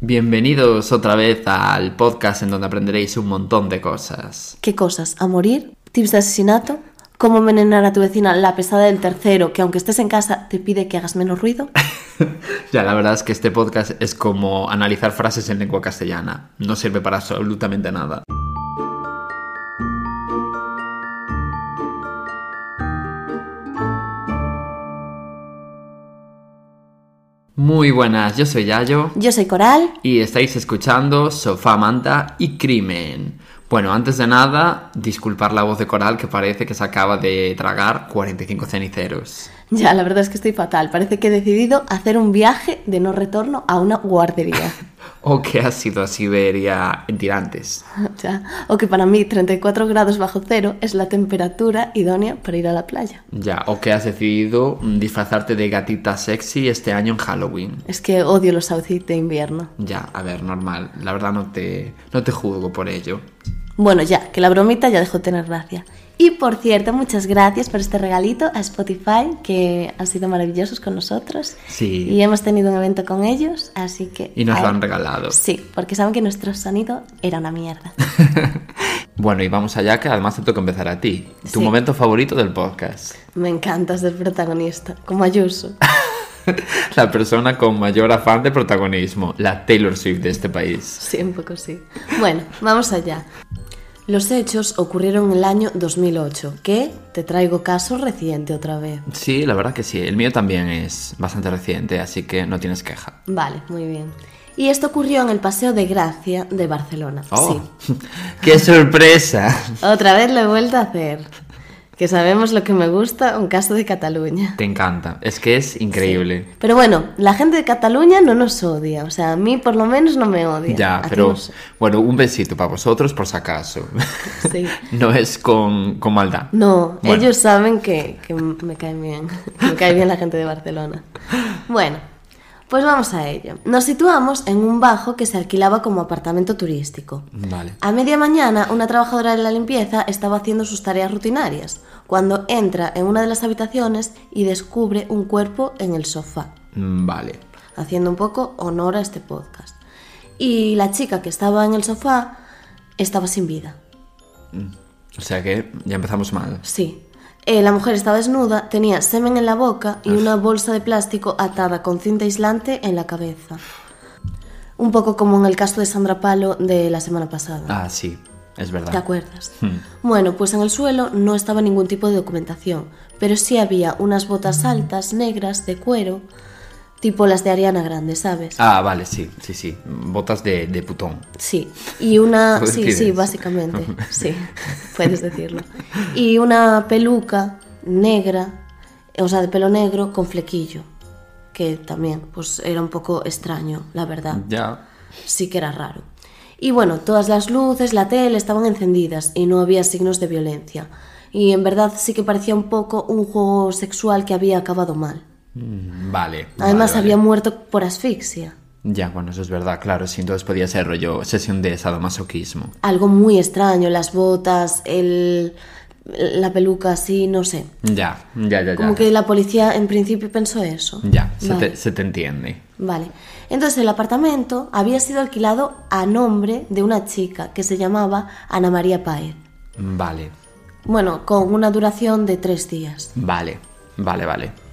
Bienvenidos otra vez al podcast en donde aprenderéis un montón de cosas. ¿Qué cosas? ¿A morir? ¿Tips de asesinato? ¿Cómo envenenar a tu vecina la pesada del tercero que aunque estés en casa te pide que hagas menos ruido? ya, la verdad es que este podcast es como analizar frases en lengua castellana. No sirve para absolutamente nada. Muy buenas, yo soy Yayo. Yo soy Coral. Y estáis escuchando Sofá, Manta y Crimen. Bueno, antes de nada, disculpar la voz de Coral que parece que se acaba de tragar 45 ceniceros. Ya, la verdad es que estoy fatal. Parece que he decidido hacer un viaje de no retorno a una guardería. o que has ido a Siberia en tirantes. Ya. O que para mí 34 grados bajo cero es la temperatura idónea para ir a la playa. Ya, o que has decidido disfrazarte de gatita sexy este año en Halloween. Es que odio los outfits de invierno. Ya, a ver, normal. La verdad no te, no te juzgo por ello. Bueno, ya, que la bromita ya dejó de tener gracia. Y por cierto, muchas gracias por este regalito a Spotify, que han sido maravillosos con nosotros. Sí. Y hemos tenido un evento con ellos, así que... Y nos lo han regalado. Sí, porque saben que nuestro sonido era una mierda. bueno, y vamos allá, que además te toca empezar a ti. Tu momento favorito del podcast. Me encanta ser protagonista, como Ayuso. la persona con mayor afán de protagonismo, la Taylor Swift de este país. Sí, un poco sí. Bueno, vamos allá. Los hechos ocurrieron en el año 2008, que te traigo caso reciente otra vez. Sí, la verdad que sí. El mío también es bastante reciente, así que no tienes queja. Vale, muy bien. Y esto ocurrió en el Paseo de Gracia de Barcelona. Oh, sí. ¡Qué sorpresa! Otra vez lo he vuelto a hacer que sabemos lo que me gusta, un caso de Cataluña. Te encanta, es que es increíble. Pero bueno, la gente de Cataluña no nos odia, o sea, a mí por lo menos no me odia. Ya, pero bueno, un besito para vosotros por si acaso. Sí. no es con, con maldad. No, ellos saben que, que me caen bien, que me cae bien la gente de Barcelona. Bueno, pues vamos a ello. Nos situamos en un bajo que se alquilaba como apartamento turístico. Vale. A media mañana, una trabajadora de la limpieza estaba haciendo sus tareas rutinarias, cuando entra en una de las habitaciones y descubre un cuerpo en el sofá. Mm, vale. Haciendo un poco honor a este podcast. Y la chica que estaba en el sofá estaba sin vida. Mm. O sea que ya empezamos mal. Sí. Eh, la mujer estaba desnuda, tenía semen en la boca y una bolsa de plástico atada con cinta aislante en la cabeza. Un poco como en el caso de Sandra Palo de la semana pasada. Ah, sí, es verdad. ¿Te acuerdas? Hmm. Bueno, pues en el suelo no estaba ningún tipo de documentación, pero sí había unas botas altas, negras, de cuero, Tipo las de Ariana Grande, ¿sabes? Ah, vale, sí, sí, sí. Botas de, de putón. Sí. Y una. sí, sí, básicamente. Sí, puedes decirlo. Y una peluca negra, o sea, de pelo negro con flequillo. Que también, pues era un poco extraño, la verdad. Ya. Sí que era raro. Y bueno, todas las luces, la tele estaban encendidas y no había signos de violencia. Y en verdad sí que parecía un poco un juego sexual que había acabado mal. Mm, vale. Además había muerto por asfixia. Ya, bueno, eso es verdad, claro, sí, entonces podía ser rollo sesión de sadomasoquismo. Algo muy extraño, las botas, el la peluca así, no sé. Ya, ya, ya. Como que la policía en principio pensó eso. Ya, se, te, se, te, entiende. Vale. Entonces el apartamento había sido alquilado a nombre de una chica que se llamaba Ana María Páez. Vale. Bueno, con una duración de tres días. Vale, vale, vale.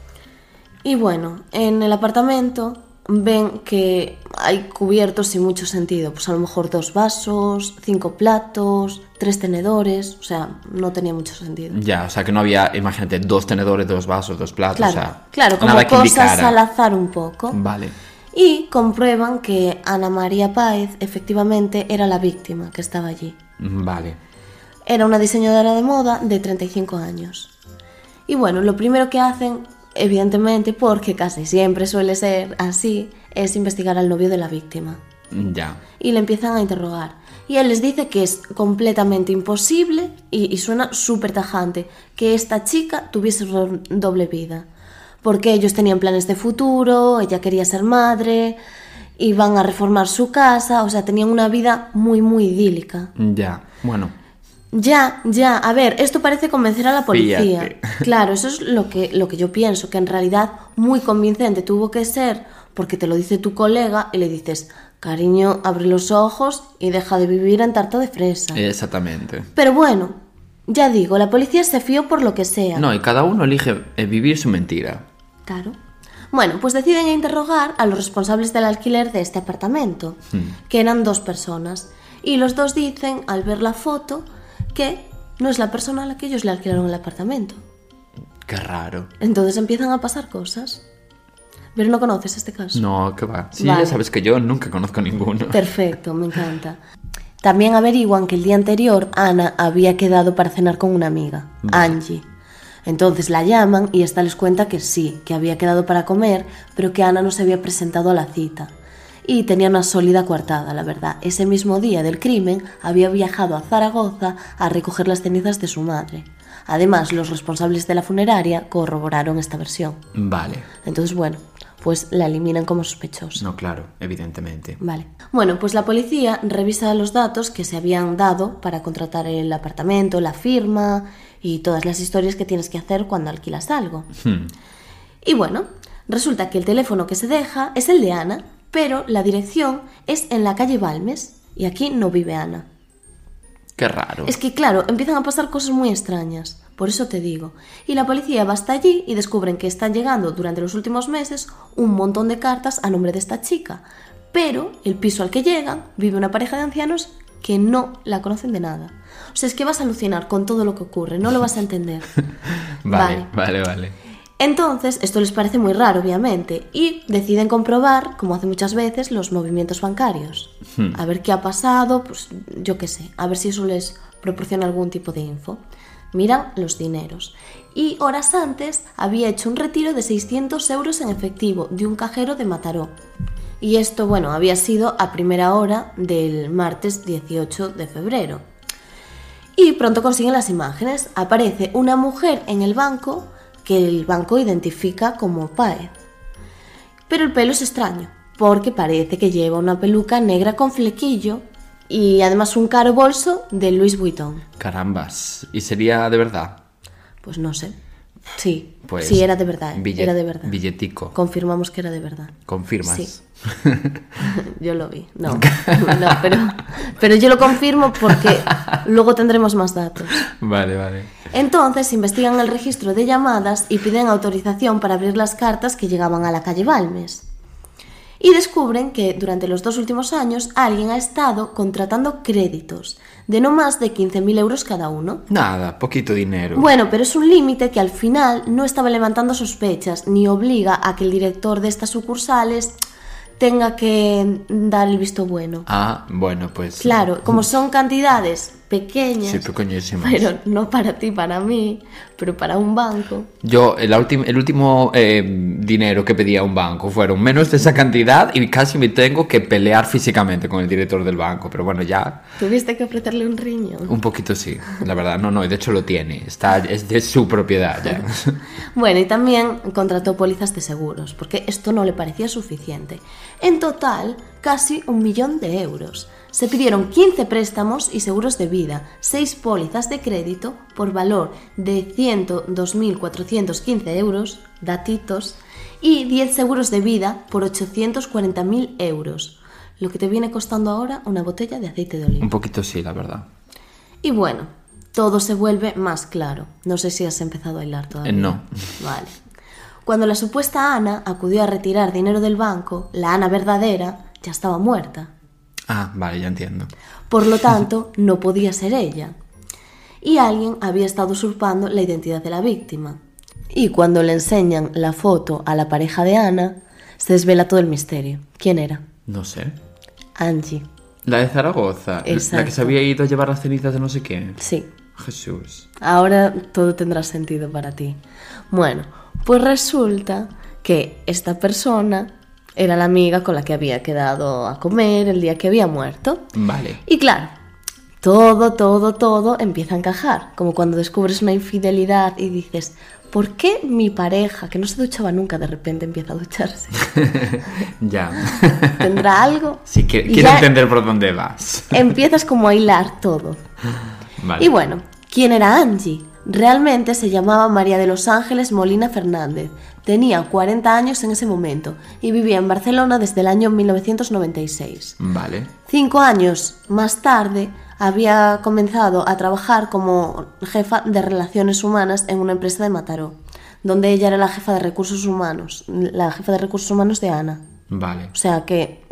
Y bueno, en el apartamento ven que hay cubiertos sin mucho sentido. Pues a lo mejor dos vasos, cinco platos, tres tenedores. O sea, no tenía mucho sentido. Ya, o sea que no había, imagínate, dos tenedores, dos vasos, dos platos. Claro, o sea, claro como cosas al azar un poco. Vale. Y comprueban que Ana María Páez efectivamente era la víctima que estaba allí. Vale. Era una diseñadora de moda de 35 años. Y bueno, lo primero que hacen evidentemente porque casi siempre suele ser así, es investigar al novio de la víctima. Ya. Y le empiezan a interrogar. Y él les dice que es completamente imposible, y, y suena súper tajante, que esta chica tuviese doble vida. Porque ellos tenían planes de futuro, ella quería ser madre, iban a reformar su casa, o sea, tenían una vida muy, muy idílica. Ya, bueno. Ya, ya, a ver, esto parece convencer a la policía. Claro, eso es lo que, lo que yo pienso, que en realidad muy convincente tuvo que ser porque te lo dice tu colega y le dices, cariño, abre los ojos y deja de vivir en tarta de fresa. Exactamente. Pero bueno, ya digo, la policía se fió por lo que sea. No, y cada uno elige eh, vivir su mentira. Claro. Bueno, pues deciden interrogar a los responsables del alquiler de este apartamento, hmm. que eran dos personas. Y los dos dicen, al ver la foto, que no es la persona a la que ellos le alquilaron el apartamento. Qué raro. Entonces empiezan a pasar cosas. Pero no conoces este caso. No, que va. Sí, ya sabes que yo nunca conozco ninguno. Perfecto, me encanta. También averiguan que el día anterior Ana había quedado para cenar con una amiga, Angie. Entonces la llaman y esta les cuenta que sí, que había quedado para comer, pero que Ana no se había presentado a la cita. Y tenía una sólida coartada, la verdad. Ese mismo día del crimen había viajado a Zaragoza a recoger las cenizas de su madre. Además, los responsables de la funeraria corroboraron esta versión. Vale. Entonces, bueno, pues la eliminan como sospechosa. No, claro, evidentemente. Vale. Bueno, pues la policía revisa los datos que se habían dado para contratar el apartamento, la firma y todas las historias que tienes que hacer cuando alquilas algo. Hmm. Y bueno, resulta que el teléfono que se deja es el de Ana, pero la dirección es en la calle Balmes y aquí no vive Ana. Qué raro. Es que claro, empiezan a pasar cosas muy extrañas. Por eso te digo. Y la policía va hasta allí y descubren que están llegando durante los últimos meses un montón de cartas a nombre de esta chica. Pero el piso al que llegan vive una pareja de ancianos que no la conocen de nada. O sea, es que vas a alucinar con todo lo que ocurre, no lo vas a entender. vale, vale, vale, Entonces, esto les parece muy raro, obviamente, y deciden comprobar, como hace muchas veces, los movimientos bancarios. Hmm. A ver qué ha pasado, pues yo qué sé, a ver si eso les proporciona algún tipo de info. Miran los dineros. Y horas antes había hecho un retiro de 600 euros en efectivo de un cajero de Mataró. Y esto, bueno, había sido a primera hora del martes 18 de febrero. Y pronto consiguen las imágenes. Aparece una mujer en el banco que el banco identifica como Paez. Pero el pelo es extraño, porque parece que lleva una peluca negra con flequillo y además un caro bolso de Louis Vuitton. Carambas, ¿y sería de verdad? Pues no sé. Sí, pues sí, era de verdad. era de verdad. Billetico. Confirmamos que era de verdad. ¿Confirmas? Sí. yo lo vi. No, no pero, pero yo lo confirmo porque luego tendremos más datos. Vale, vale. Entonces investigan el registro de llamadas y piden autorización para abrir las cartas que llegaban a la calle Balmes y descubren que durante los dos últimos años alguien ha estado contratando créditos de no más de 15.000 euros cada uno. Nada, poquito dinero. Bueno, pero es un límite que al final no estaba levantando sospechas ni obliga a que el director de estas sucursales tenga que dar el visto bueno. Ah, bueno, pues... Claro, como son cantidades pequeñas. Sí, pequeñísimas. Pero no para ti, para mí, pero para un banco. Yo, el, el último eh, dinero que pedía a un banco fueron menos de esa cantidad y casi me tengo que pelear físicamente con el director del banco, pero bueno, ya... ¿Tuviste que ofrecerle un riñón? Un poquito sí, la verdad, no, no, de hecho lo tiene, está, es de su propiedad ya. bueno, y también contrató pólizas de seguros, porque esto no le parecía suficiente. En total, casi un millón de euros se pidieron 15 préstamos y seguros de vida, 6 pólizas de crédito por valor de 102.415 euros, datitos, y 10 seguros de vida por 840.000 euros, lo que te viene costando ahora una botella de aceite de oliva. Un poquito sí, la verdad. Y bueno, todo se vuelve más claro. No sé si has empezado a hilar todavía. Eh, no. Vale. Cuando la supuesta Ana acudió a retirar dinero del banco, la Ana verdadera ya estaba muerta. Ah, vale, ya entiendo. Por lo tanto, no podía ser ella. Y alguien había estado usurpando la identidad de la víctima. Y cuando le enseñan la foto a la pareja de Ana, se desvela todo el misterio. ¿Quién era? No sé. Angie. La de Zaragoza. Exacto. La que se había ido a llevar las cenizas de no sé qué. Sí. Jesús. Ahora todo tendrá sentido para ti. Bueno, pues resulta que esta persona era la amiga con la que había quedado a comer el día que había muerto. Vale. Y claro, todo, todo, todo empieza a encajar. Como cuando descubres una infidelidad y dices, ¿por qué mi pareja, que no se duchaba nunca, de repente empieza a ducharse? ya. ¿Tendrá algo? Sí, que, quiero entender por dónde vas. empiezas como a hilar todo. Y bueno, ¿quién era Angie? Realmente se llamaba María de los Ángeles Molina Fernández. Tenía 40 años en ese momento y vivía en Barcelona desde el año 1996. Vale. Cinco años más tarde había comenzado a trabajar como jefa de relaciones humanas en una empresa de Mataró, donde ella era la jefa de recursos humanos, la jefa de recursos humanos de Ana. Vale. O sea que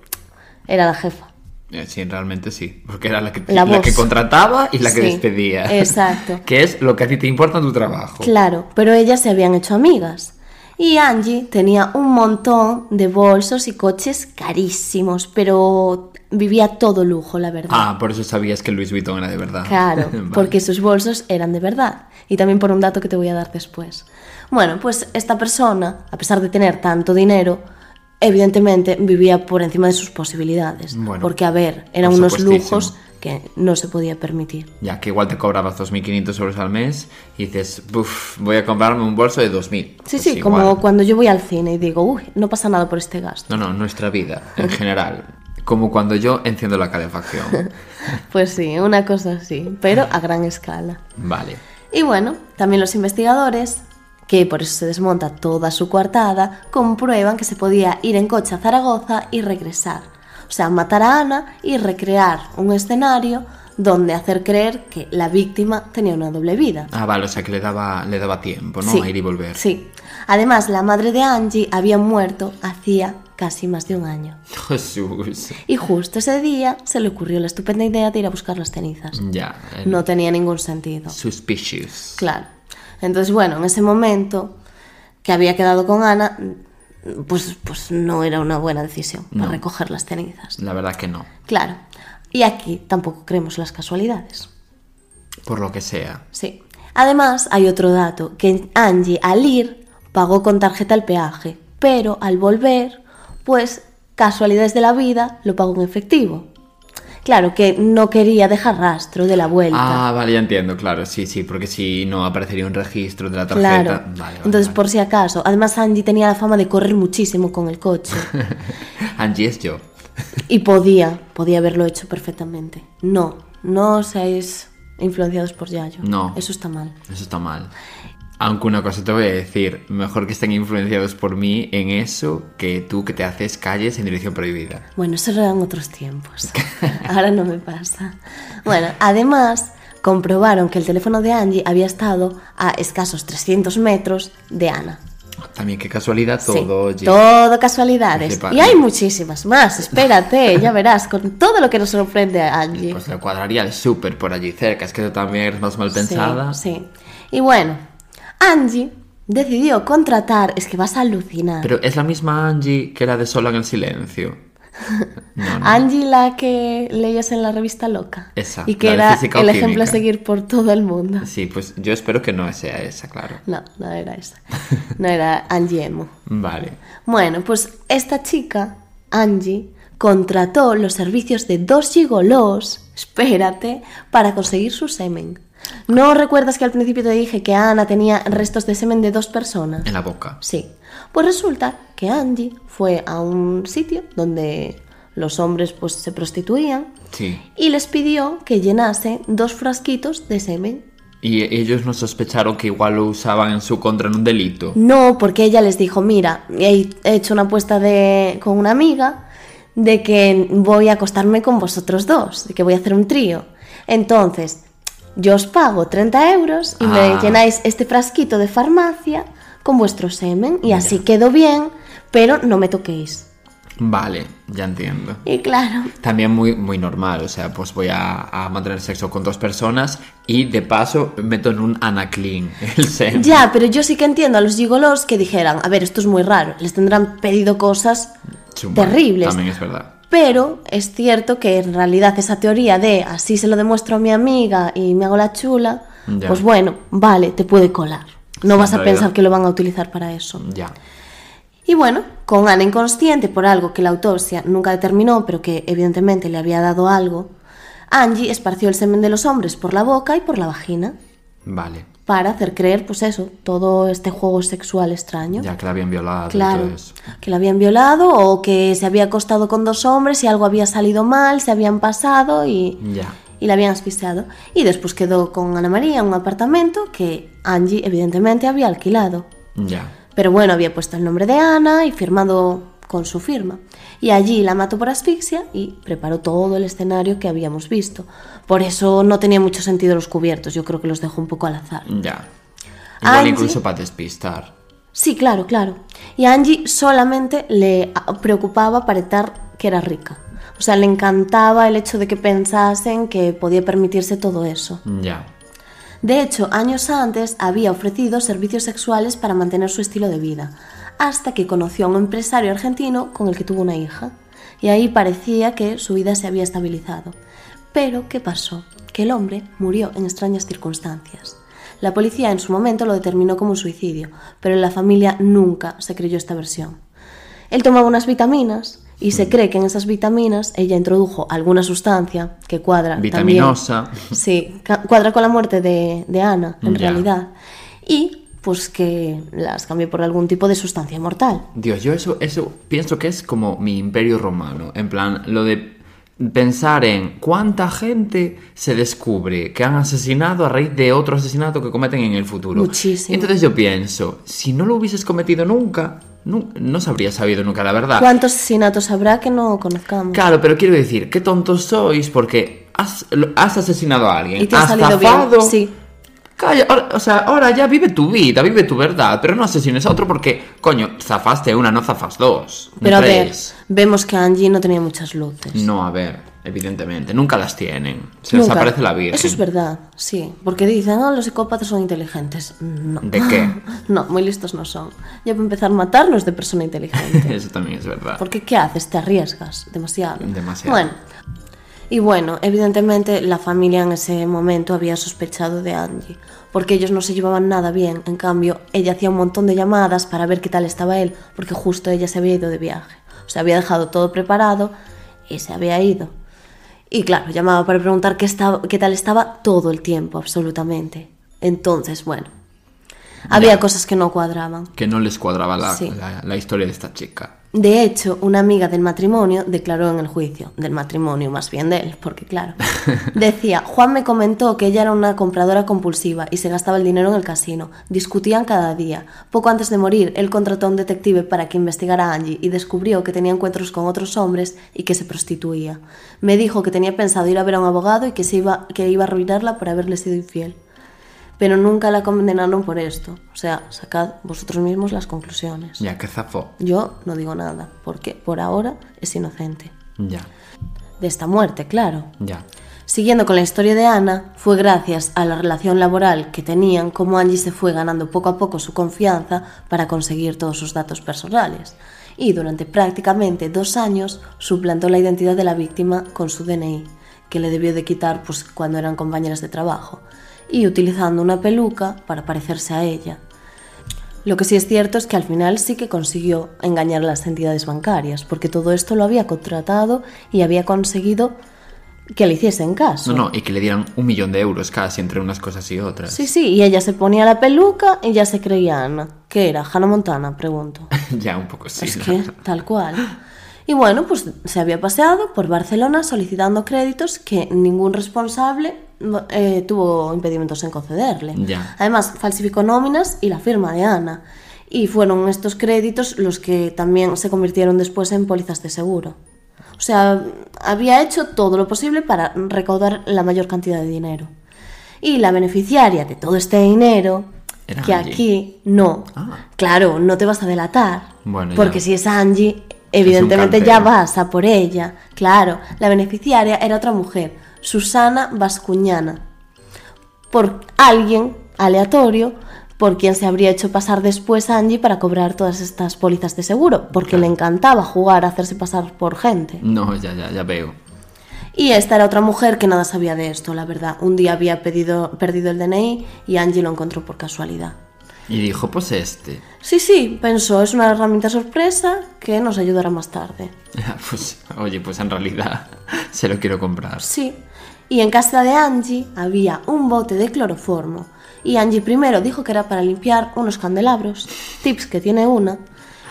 era la jefa. Eh, sí, realmente sí, porque era la que, la, que contrataba y la que despedía. Exacto. que es lo que a ti te importa en tu trabajo. Claro, pero ellas se habían hecho amigas. Y Angie tenía un montón de bolsos y coches carísimos, pero vivía todo lujo, la verdad. Ah, por eso sabías que Louis Vuitton era de verdad. Claro, porque sus bolsos eran de verdad. Y también por un dato que te voy a dar después. Bueno, pues esta persona, a pesar de tener tanto dinero, evidentemente vivía por encima de sus posibilidades. porque, a ver, eran unos lujos que no se podía permitir. Ya que igual te cobrabas 2.500 euros al mes y dices, Buf, voy a comprarme un bolso de 2.000. Sí, pues sí, como cuando yo voy al cine y digo, uy, no pasa nada por este gasto. No, no, nuestra vida en general. Como cuando yo enciendo la calefacción. pues sí, una cosa así, pero a gran escala. Vale. Y bueno, también los investigadores que por eso se desmonta toda su coartada, comprueban que se podía ir en coche a Zaragoza y regresar. O sea, matar a Ana y recrear un escenario donde hacer creer que la víctima tenía una doble vida. Ah, vale, o sea que le daba, le daba tiempo, ¿no? a ir y volver. Sí. Además, la madre de Angie había muerto hacía casi más de un año. Jesús. Y justo ese día se le ocurrió la estupenda idea de ir a buscar las cenizas. Ya. No tenía ningún sentido. Suspicious. Claro. Entonces, bueno, en ese momento que había quedado con Ana, pues, pues no era una buena decisión para recoger las cenizas. La verdad que no. Claro. Y aquí tampoco creemos las casualidades. Por lo que sea. Sí. Además, hay otro dato, que Angie al ir pagó con tarjeta el peaje, pero al volver, pues casualidades de la vida, lo pagó en efectivo. Claro, que no quería dejar rastro de la vuelta. Ah, vale, ya entiendo, claro, sí, sí, porque si no aparecería un registro de la tarjeta. Claro. Entonces, por si acaso. Además, Angie tenía la fama de correr muchísimo con el coche. Angie es yo. y podía, podía haberlo hecho perfectamente. No, no seáis influenciados por Yayo. No. Eso está mal. Eso está mal. Aunque una cosa te voy a decir, mejor que estén influenciados por mí en eso que tú que te haces calles en dirección prohibida. Bueno, eso eran otros tiempos. Ahora no me pasa. Bueno, además comprobaron que el teléfono de Angie había estado a escasos 300 metros de Ana. También qué casualidad todo. Sí, todo casualidades. Y hay muchísimas más, espérate, ya verás, con todo lo que nos sorprende a Angie. Pues le cuadraría el súper por allí cerca, es que tú también eres más mal pensada. Sí, sí. Y bueno, Angie decidió contratar, es que vas a alucinar. Pero es la misma Angie que era de Sola en el Silencio. Angie la que leías en la revista Loca. Esa. Y que era el ejemplo a seguir por todo el mundo. Sí, pues yo espero que no sea esa, claro. No, no era esa. No era Angie Emo. Vale. Bueno, pues esta chica, Angie, contrató los servicios de dos gigolos, espérate, para conseguir su semen. ¿No recuerdas que al principio te dije que Ana tenía restos de semen de dos personas? En la boca. Sí. Pues resulta que Angie fue a un sitio donde los hombres pues se prostituían sí. y les pidió que llenase dos frasquitos de semen. ¿Y ellos no sospecharon que igual lo usaban en su contra en un delito? No, porque ella les dijo, mira, he hecho una apuesta de, con una amiga de que voy a acostarme con vosotros dos, de que voy a hacer un trío. Entonces, yo os pago 30 euros y me ah. llenáis este frasquito de farmacia con vuestro semen y así quedo bien, pero no me toquéis. Vale, ya entiendo. Y claro. También muy, muy normal, o sea, pues voy a, mantener sexo con dos personas y de paso meto en un anaclean el semen. Ya, pero yo sí que entiendo a los gigolos que dijeran, a ver, esto es muy raro, les tendrán pedido cosas terribles. También es verdad. Pero es cierto que en realidad esa teoría de así se lo demuestro a mi amiga y me hago la chula, pues bueno, vale, te puede colar. No vas a pensar que lo van a utilizar para eso. Ya. Y bueno, con Ana inconsciente por algo que la autopsia nunca determinó, pero que evidentemente le había dado algo, Angie esparció el semen de los hombres por la boca y por la vagina. Vale. Para hacer creer, pues eso, todo este juego sexual extraño. Ya que la habían violado. Claro, que la habían violado o que se había acostado con dos hombres y algo había salido mal, se habían pasado y, ya. y la habían asfixiado. Y después quedó con Ana María en un apartamento que Angie evidentemente había alquilado. Ya. Pero bueno, había puesto el nombre de Ana y firmado con su firma. Y allí la mató por asfixia y preparó todo el escenario que habíamos visto. Por eso no tenía mucho sentido los cubiertos, yo creo que los dejó un poco al azar. Ya. Igual incluso para despistar. Sí, claro, claro. Y a Angie solamente le preocupaba parecer que era rica. O sea, le encantaba el hecho de que pensasen que podía permitirse todo eso. Ya. De hecho, años antes había ofrecido servicios sexuales para mantener su estilo de vida, hasta que conoció a un empresario argentino con el que tuvo una hija. Y ahí parecía que su vida se había estabilizado. Pero, ¿qué pasó? Que el hombre murió en extrañas circunstancias. La policía en su momento lo determinó como un suicidio, pero en la familia nunca se creyó esta versión. Él tomaba unas vitaminas y se cree que en esas vitaminas ella introdujo alguna sustancia que cuadra. Vitaminosa. sí, cuadra con la muerte de, Ana, en realidad. Y pues que las cambió por algún tipo de sustancia mortal. Dios, yo eso, eso pienso que es como mi imperio romano. En plan, lo de pensar en cuánta gente se descubre que han asesinado a raíz de otro asesinato que cometen en el futuro. Muchísimo. Entonces yo pienso, si no lo hubieses cometido nunca, no, no se habría sabido nunca la verdad. ¿Cuántos asesinatos habrá que no conozcamos? Claro, pero quiero decir, qué tontos sois porque has, has asesinado a alguien. Y te ha salido bien. Sí. Calla, o sea, ahora ya vive tu vida, vive tu verdad, pero no asesines a otro porque, coño, zafaste una, no zafas dos. Pero a ver, vemos que Angie no tenía muchas luces. No, a ver, evidentemente, nunca las tienen. Se les aparece la vida. Eso es verdad, sí. Porque dicen, no, los psicópatas son inteligentes. No. ¿De qué? No, muy listos no son. Ya para empezar, matarnos de persona inteligente. Eso también es verdad. Porque, ¿qué haces? Te arriesgas demasiado. Demasiado. Bueno. Y bueno, evidentemente la familia en ese momento había sospechado de Angie, porque ellos no se llevaban nada bien. En cambio, ella hacía un montón de llamadas para ver qué tal estaba él, porque justo ella se había ido de viaje. O sea, había dejado todo preparado y se había ido. Y claro, llamaba para preguntar qué, estaba, qué tal estaba todo el tiempo, absolutamente. Entonces, bueno, había cosas que no cuadraban. Que no les cuadraba la, la historia de esta chica. De hecho, una amiga del matrimonio declaró en el juicio, del matrimonio más bien de él, porque claro, decía, Juan me comentó que ella era una compradora compulsiva y se gastaba el dinero en el casino. Discutían cada día. Poco antes de morir, él contrató a un detective para que investigara a Angie y descubrió que tenía encuentros con otros hombres y que se prostituía. Me dijo que tenía pensado ir a ver a un abogado y que, se iba, que iba a arruinarla por haberle sido infiel pero nunca la condenaron por esto. O sea, sacad vosotros mismos las conclusiones. Ya, que zafó. Yo no digo nada, porque por ahora es inocente. Ya. De esta muerte, claro. Ya. Siguiendo con la historia de Ana, fue gracias a la relación laboral que tenían como Angie se fue ganando poco a poco su confianza para conseguir todos sus datos personales. Y durante prácticamente dos años suplantó la identidad de la víctima con su DNI, que le debió de quitar pues, cuando eran compañeras de trabajo y utilizando una peluca para parecerse a ella. Lo que sí es cierto es que al final sí que consiguió engañar a las entidades bancarias, porque todo esto lo había contratado y había conseguido que le hiciesen caso. No, no, y que le dieran un millón de euros casi entre unas cosas y otras. Sí, sí, y ella se ponía la peluca y ya se creía Ana. ¿Qué era? ¿Hannah Montana? Pregunto. ya, un poco sí. Es que, tal cual. Y bueno, pues se había paseado por Barcelona solicitando créditos que ningún responsable eh, tuvo impedimentos en concederle. Además, falsificó nóminas y la firma de Ana. Y fueron estos créditos los que también se convirtieron después en pólizas de seguro. O sea, había hecho todo lo posible para recaudar la mayor cantidad de dinero. Y la beneficiaria de todo este dinero, que aquí no, ah. claro, no te vas a delatar. porque si es Angie, evidentemente ya vas a por ella. Claro, la beneficiaria era otra mujer, Susana Vascuñana, por alguien aleatorio por quien se habría hecho pasar después Angie para cobrar todas estas pólizas de seguro, porque le encantaba jugar a hacerse pasar por gente. No, ya, ya, ya veo. Y esta era otra mujer que nada sabía de esto, la verdad. Un día había pedido, perdido el DNI y Angie lo encontró por casualidad. Y dijo, pues este. Sí, sí, pensó, es una herramienta sorpresa que nos ayudará más tarde. pues, oye, pues en realidad se lo quiero comprar. Sí. Y en casa de Angie había un bote de cloroformo. Y Angie primero dijo que era para limpiar unos candelabros, tips que tiene una,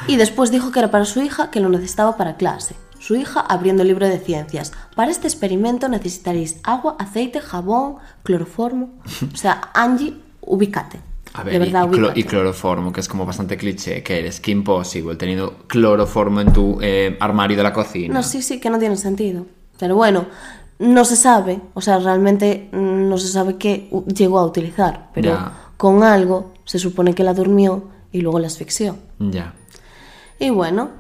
y después dijo que era para su hija que lo necesitaba para clase. Su hija abriendo el libro de ciencias. Para este experimento necesitaréis agua, aceite, jabón, cloroformo. O sea, Angie, ubícate. A ver, y, cloroformo, que es como bastante cliché, que eres que imposible teniendo cloroformo en tu eh, armario de la cocina. No, sí, sí, que no tiene sentido. Pero bueno, no se sabe, o sea, realmente no se sabe qué llegó a utilizar, pero con algo se supone que la durmió y luego la asfixió. Ya. Y bueno,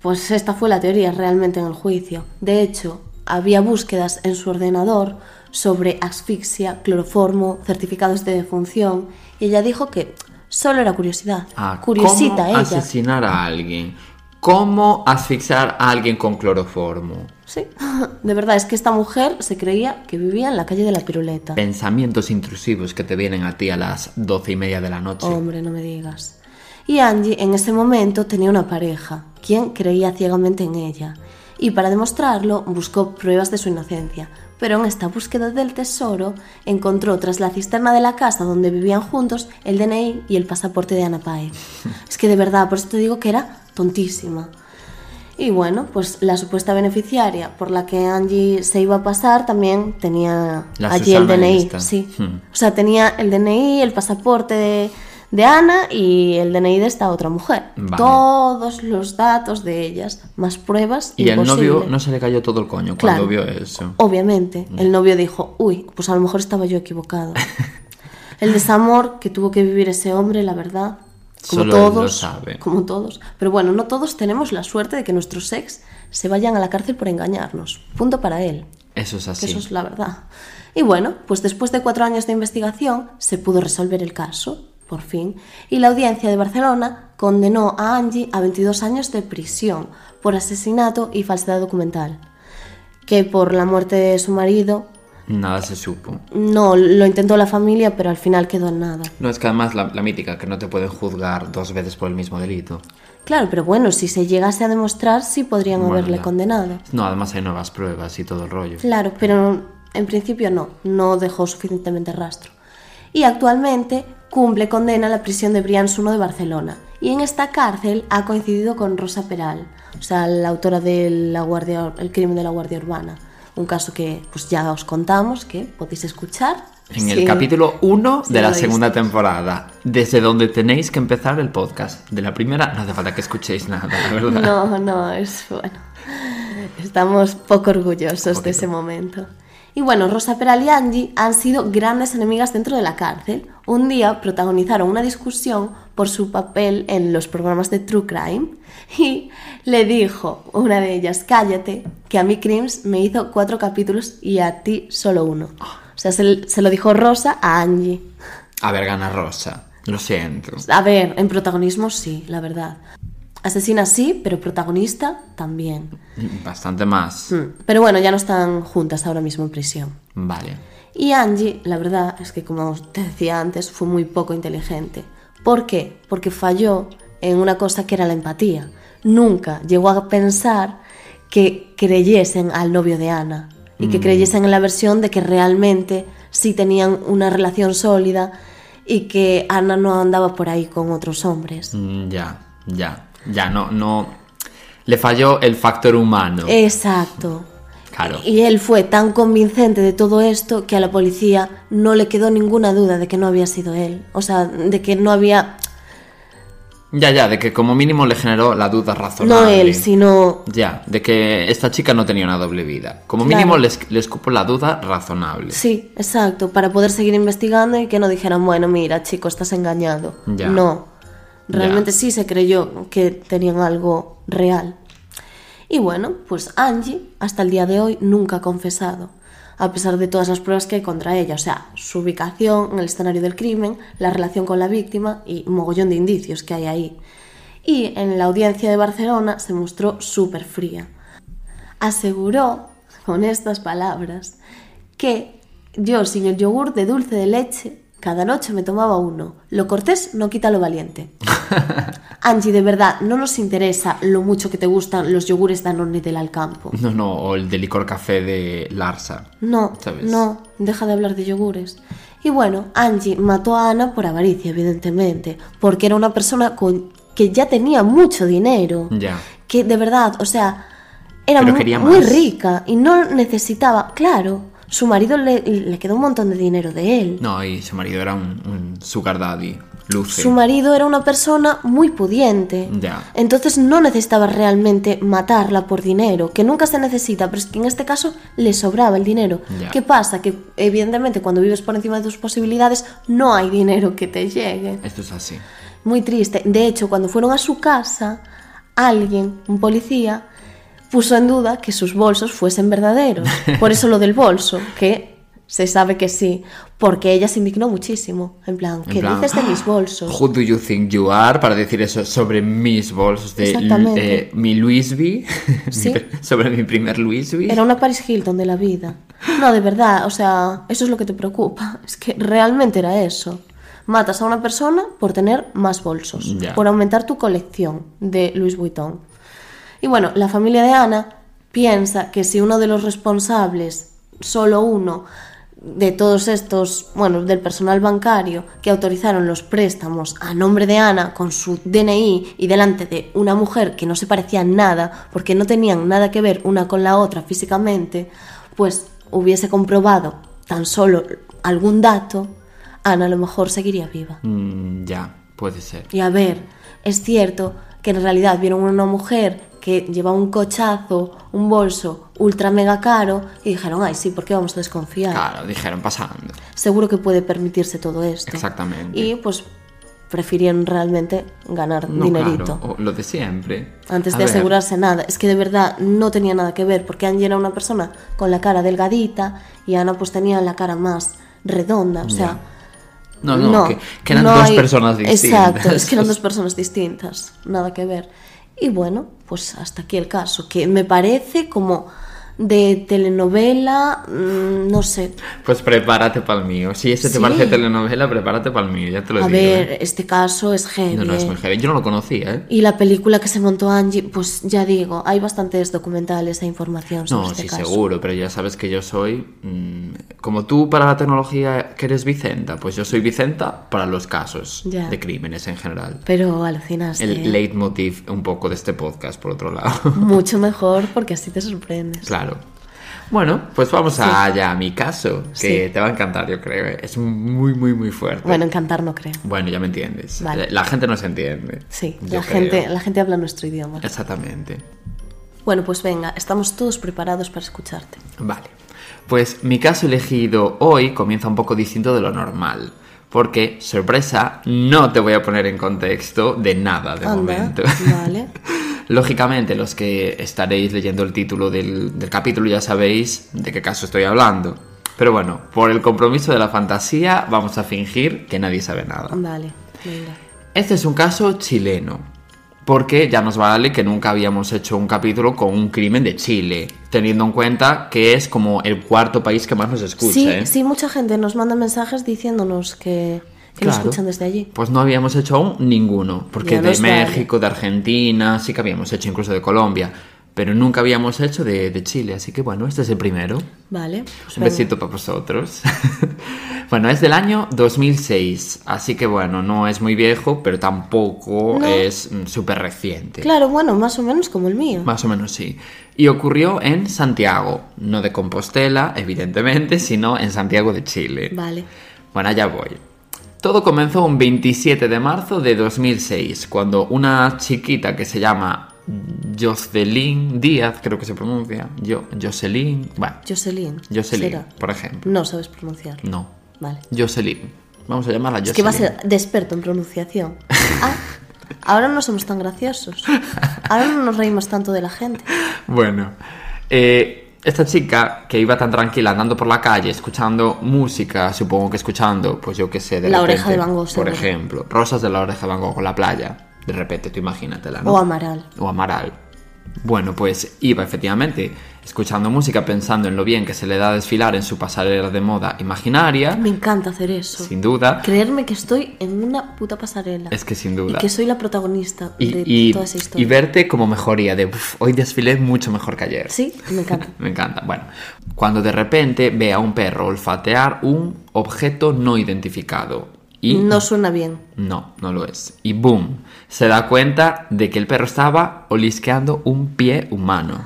pues esta fue la teoría realmente en el juicio. De hecho, había búsquedas en su ordenador sobre asfixia, cloroformo, certificados de defunción, y ella dijo que solo era curiosidad. Ah, Curiosita ¿cómo asesinar a alguien? ¿Cómo asfixiar a alguien con cloroformo? Sí, de verdad, es que esta mujer se creía que vivía en la calle de la piruleta. Pensamientos intrusivos que te vienen a ti a las doce y media de la noche. Hombre, no me digas. Y Angie en ese momento tenía una pareja, quien creía ciegamente en ella, y para demostrarlo buscó pruebas de su inocencia, pero en esta búsqueda del tesoro encontró tras la cisterna de la casa donde vivían juntos el DNI y el pasaporte de Ana Pae. Es que de verdad, por eso te digo que era tontísima. Y bueno, pues la supuesta beneficiaria por la que Angie se iba a pasar también tenía allí el DNI. Sí. Hmm. O sea, tenía el DNI, el pasaporte de, de Ana y el DNI de esta otra mujer. Todos los datos de ellas, más pruebas. Y el novio no se le cayó todo el coño cuando vio eso. Obviamente. Mm. El novio dijo, uy, pues a lo mejor estaba yo equivocado. el desamor que tuvo que vivir ese hombre, la verdad. Como todos, sabe. como todos. Pero bueno, no todos tenemos la suerte de que nuestros ex se vayan a la cárcel por engañarnos. Punto para él. Eso es así. Eso es la verdad. Y bueno, pues después de cuatro años de investigación se pudo resolver el caso por fin, y la audiencia de Barcelona condenó a Angie a 22 años de prisión por asesinato y falsedad documental, que por la muerte de su marido... Nada se supo. No, lo intentó la familia, pero al final quedó en nada. No, es que además la, mítica, que no te pueden juzgar dos veces por el mismo delito. Claro, pero bueno, si se llegase a demostrar, sí podrían haberle condenado. No, además hay nuevas pruebas y todo el rollo. Claro, pero en principio no, no dejó suficientemente rastro. Y actualmente cumple condena a la prisión de Brians 1 de Barcelona. Y en esta cárcel ha coincidido con Rosa Peral, o sea, la autora del crimen de la Guardia Urbana. Un caso que pues ya os contamos, que podéis escuchar. En el capítulo 1 de la segunda temporada, desde donde tenéis que empezar el podcast. De la primera no hace falta que escuchéis nada, la verdad. No, no, es bueno. Estamos poco orgullosos de ese momento. Y bueno, Rosa Peral y Angie han sido grandes enemigas dentro de la cárcel. Un día protagonizaron una discusión por su papel en los programas de True Crime y le dijo una de ellas, cállate, que a mí Crims me hizo cuatro capítulos y a ti solo uno. O sea, se, se lo dijo Rosa a Angie. A ver, gana Rosa. Lo siento. A ver, en protagonismo sí, la verdad. Asesina sí, pero protagonista también. Bastante más. Hmm. Pero bueno, ya no están juntas ahora mismo en prisión. Vale. Y Angie, la verdad es que como te decía antes, fue muy poco inteligente. ¿Por qué? Porque falló en una cosa que era la empatía. Nunca llegó a pensar que creyesen al novio de Ana y que mm. creyesen en la versión de que realmente sí tenían una relación sólida y que Ana no andaba por ahí con otros hombres. Mm, ya, ya. Ya no, no. Le falló el factor humano. Exacto. Claro. Y él fue tan convincente de todo esto que a la policía no le quedó ninguna duda de que no había sido él. O sea, de que no había. Ya, ya, de que como mínimo le generó la duda razonable. No él, sino. Ya, de que esta chica no tenía una doble vida. Como mínimo les, les cupo la duda razonable. Sí, exacto, para poder seguir investigando y que no dijeran, bueno, mira, chico, estás engañado. Ya. No. Realmente sí se creyó que tenían algo real. Y bueno, pues Angie hasta el día de hoy nunca ha confesado, a pesar de todas las pruebas que hay contra ella, o sea, su ubicación en el escenario del crimen, la relación con la víctima y un mogollón de indicios que hay ahí. Y en la audiencia de Barcelona se mostró súper fría. Aseguró, con estas palabras, que yo sin el yogur de dulce de leche Cada noche me tomaba uno. Lo cortés no quita lo valiente. Angie, de verdad, no nos interesa lo mucho que te gustan los yogures Danone del Alcampo. No, no, o el de licor café de Larsa. No, no, deja de hablar de yogures. Y bueno, Angie mató a Ana por avaricia, evidentemente, porque era una persona con que ya tenía mucho dinero. Ya. Que de verdad, o sea, era muy, rica y no necesitaba, claro, su marido le, quedó un montón de dinero de él. No, y su marido era un, un sugar daddy. Luce. Su marido era una persona muy pudiente. Ya. Entonces no necesitaba realmente matarla por dinero, que nunca se necesita, pero es que en este caso le sobraba el dinero. ¿Qué pasa? Que evidentemente cuando vives por encima de tus posibilidades no hay dinero que te llegue. Esto es así. Muy triste. De hecho, cuando fueron a su casa, alguien, un policía, puso en duda que sus bolsos fuesen verdaderos. Por eso lo del bolso, que se sabe que sí, porque ella se indignó muchísimo. En plan, ¿qué dices de mis bolsos? Who do you think you are? Para decir eso sobre mis bolsos de eh, mi Louis V. ¿Sí? sobre mi primer Louis V. Era una Paris Hilton de la vida. No, de verdad, o sea, eso es lo que te preocupa. Es que realmente era eso. Matas a una persona por tener más bolsos, por aumentar tu colección de Louis Vuitton. Y bueno, la familia de Ana piensa que si uno de los responsables, solo uno, de todos estos, bueno, del personal bancario que autorizaron los préstamos a nombre de Ana con su DNI y delante de una mujer que no se parecía nada, porque no tenían nada que ver una con la otra físicamente, pues hubiese comprobado tan solo algún dato, Ana a lo mejor seguiría viva. Mm, ya, puede ser. Y a ver, es cierto que en realidad vieron una mujer que llevaba un cochazo, un bolso ultra mega caro y dijeron, ay, sí, ¿por qué vamos a desconfiar? Claro, dijeron pasando. Seguro que puede permitirse todo esto. Exactamente. Y pues prefirieron realmente ganar dinerito. Claro, lo de siempre. Antes de asegurarse nada. Es que de verdad no tenía nada que ver, porque Angie era una persona con la cara delgadita y Ana pues tenía la cara más redonda, o sea... No, no, que, eran dos personas distintas. Exacto, es que eran dos personas distintas, nada que ver. Y bueno, pues hasta aquí el caso, que me parece como de telenovela, mm, no sé. Pues prepárate para el mío. Si ese te parece telenovela, prepárate para el mío, ya te lo digo. A ver, ¿eh? este caso es heavy. No, no es muy heavy. Yo no lo conocía, ¿eh? Y la película que se montó Angie, pues ya digo, hay bastantes documentales e información sobre no, este sí, caso. seguro, pero ya sabes que yo soy. Mmm, como tú para la tecnología que eres Vicenta, pues yo soy Vicenta para los casos de crímenes en general. Pero alucinaste. El leitmotiv un poco de este podcast, por otro lado. Mucho mejor porque así te sorprendes. Claro. Bueno, pues vamos allá a mi caso, que te va a encantar, yo creo. Es muy, muy, muy fuerte. Bueno, encantar no creo. Bueno, ya me entiendes. La gente no se entiende. Sí, la gente, la gente habla nuestro idioma. Exactamente. Bueno, pues venga, estamos todos preparados para escucharte. Vale. Pues mi caso elegido hoy comienza un poco distinto de lo normal. Porque, sorpresa, no te voy a poner en contexto de nada de momento. Vale. Lógicamente, los que estaréis leyendo el título del, capítulo ya sabéis de qué caso estoy hablando. Pero bueno, por el compromiso de la fantasía, vamos a fingir que nadie sabe nada. Vale, venga. Este es un caso chileno, porque ya nos vale que nunca habíamos hecho un capítulo con un crimen de Chile, teniendo en cuenta que es como el cuarto país que más nos escucha. Sí, ¿eh? sí, mucha gente nos manda mensajes diciéndonos que, que nos escuchan desde allí. Pues no habíamos hecho aún ninguno, porque de México, de Argentina, sí que habíamos hecho incluso de Colombia, pero nunca habíamos hecho de, Chile, así que bueno, este es el primero. Vale. Pues Un besito para vosotros. bueno, es del año 2006, así que bueno, no es muy viejo, pero tampoco es mm, súper reciente. Claro, bueno, más o menos como el mío. Más o menos sí. Y ocurrió en Santiago, no de Compostela, evidentemente, sino en Santiago de Chile. Vale. Bueno, allá voy. Todo comenzó un 27 de marzo de 2006, cuando una chiquita que se llama Jocelyn Díaz, creo que se pronuncia, Yo, Jocelyn, bueno. Jocelyn. Jocelyn, por ejemplo. No sabes pronunciar. No. Vale. Jocelyn. Vamos a llamarla Jocelyn. Es que va a ser de experto en pronunciación. Ah, ahora no somos tan graciosos. Ahora no nos reímos tanto de la gente. Bueno, eh, esta chica que iba tan tranquila andando por la calle, escuchando música, supongo que escuchando, pues yo qué sé, de La oreja de Van Gogh. Por ejemplo, Rosas de la oreja de Van Gogh con la playa. De repente, tú imagínatela, ¿no? O Amaral. O Amaral. Bueno, pues iba efectivamente escuchando música, pensando en lo bien que se le da a desfilar en su pasarela de moda imaginaria. Me encanta hacer eso. Sin duda. Creerme que estoy en una puta pasarela. Es que sin duda. Y que soy la protagonista de toda esa historia. Y verte como mejoría, de hoy desfilé mucho mejor que ayer. Sí, me encanta. me encanta. Bueno, cuando de repente ve a un perro olfatear un objeto no identificado. Y no suena bien. No, no lo es. Y boom, se da cuenta de que el perro estaba olisqueando un pie humano.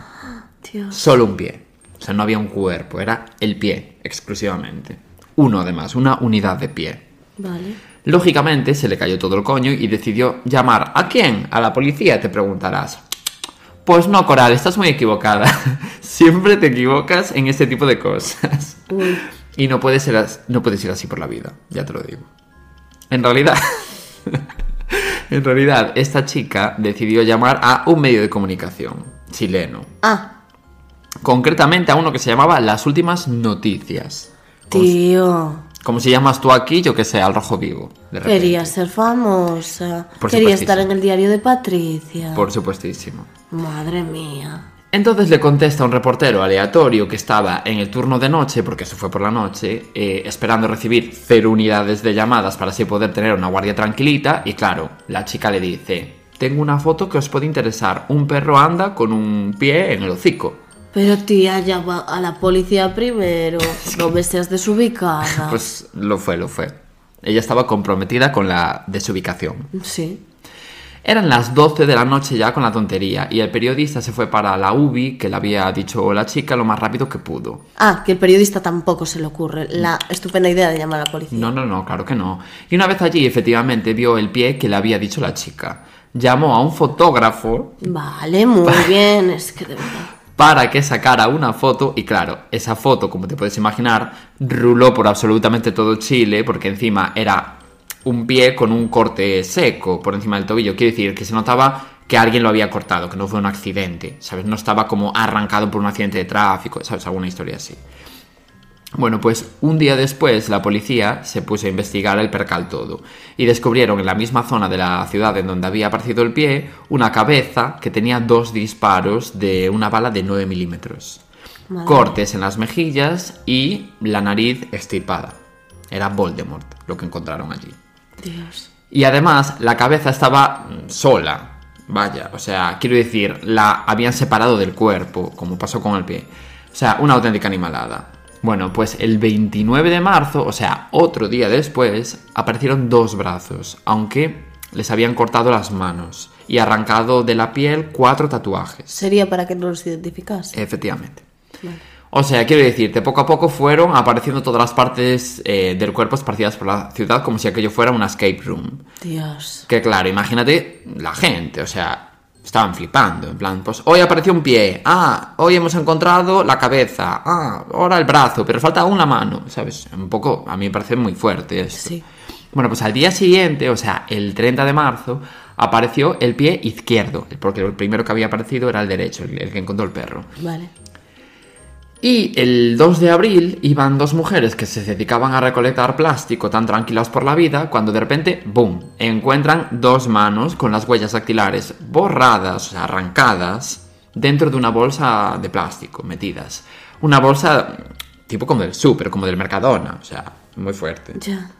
Solo un pie. O sea, no había un cuerpo, era el pie exclusivamente. Uno además, una unidad de pie. Vale. Lógicamente se le cayó todo el coño y decidió llamar. ¿A quién? A la policía, te preguntarás. Pues no, Coral, estás muy equivocada. Siempre te equivocas en este tipo de cosas. Y no puedes, ser, no puedes ir así por la vida, ya te lo digo. En realidad, en realidad, esta chica decidió llamar a un medio de comunicación chileno. Ah. Concretamente a uno que se llamaba Las Últimas Noticias. Tío. Como si llamas tú aquí, yo que sé, al rojo vivo. Quería ser famosa. Quería estar en el diario de Patricia. Por supuestísimo. Madre mía. Entonces le contesta un reportero aleatorio que estaba en el turno de noche, porque eso fue por la noche, eh, esperando recibir cero unidades de llamadas para así poder tener una guardia tranquilita. Y claro, la chica le dice: Tengo una foto que os puede interesar. Un perro anda con un pie en el hocico. Pero tía, llama a la policía primero. No me seas desubicada. Pues lo fue, lo fue. Ella estaba comprometida con la desubicación. Sí. Eran las 12 de la noche ya con la tontería y el periodista se fue para la UBI que le había dicho la chica lo más rápido que pudo. Ah, que el periodista tampoco se le ocurre la estupenda idea de llamar a la policía. No, no, no, claro que no. Y una vez allí efectivamente vio el pie que le había dicho la chica. Llamó a un fotógrafo. Vale, muy bien, es que de verdad para que sacara una foto y claro, esa foto, como te puedes imaginar, ruló por absolutamente todo Chile porque encima era un pie con un corte seco por encima del tobillo. Quiere decir que se notaba que alguien lo había cortado, que no fue un accidente, ¿sabes? No estaba como arrancado por un accidente de tráfico, ¿sabes? Alguna historia así. Bueno, pues un día después la policía se puso a investigar el percal todo y descubrieron en la misma zona de la ciudad en donde había aparecido el pie una cabeza que tenía dos disparos de una bala de 9 milímetros, cortes en las mejillas y la nariz estirpada. Era Voldemort lo que encontraron allí. Dios. Y además la cabeza estaba sola. Vaya, o sea, quiero decir, la habían separado del cuerpo, como pasó con el pie. O sea, una auténtica animalada. Bueno, pues el 29 de marzo, o sea, otro día después, aparecieron dos brazos, aunque les habían cortado las manos y arrancado de la piel cuatro tatuajes. Sería para que no los identificase. Efectivamente. O sea, quiero decirte, poco a poco fueron apareciendo todas las partes eh, del cuerpo esparcidas por la ciudad como si aquello fuera una escape room. Dios. Que claro, imagínate la gente, o sea, estaban flipando, en plan, pues hoy apareció un pie, ah, hoy hemos encontrado la cabeza, ah, ahora el brazo, pero falta una mano, ¿sabes? Un poco, a mí me parece muy fuerte esto. Sí. Bueno, pues al día siguiente, o sea, el 30 de marzo, apareció el pie izquierdo, porque el primero que había aparecido era el derecho, el que encontró el perro. Vale. Y el 2 de abril iban dos mujeres que se dedicaban a recolectar plástico tan tranquilas por la vida cuando de repente, ¡boom!, encuentran dos manos con las huellas dactilares borradas, o sea, arrancadas, dentro de una bolsa de plástico, metidas. Una bolsa tipo como del súper, como del Mercadona, o sea, muy fuerte. Ya.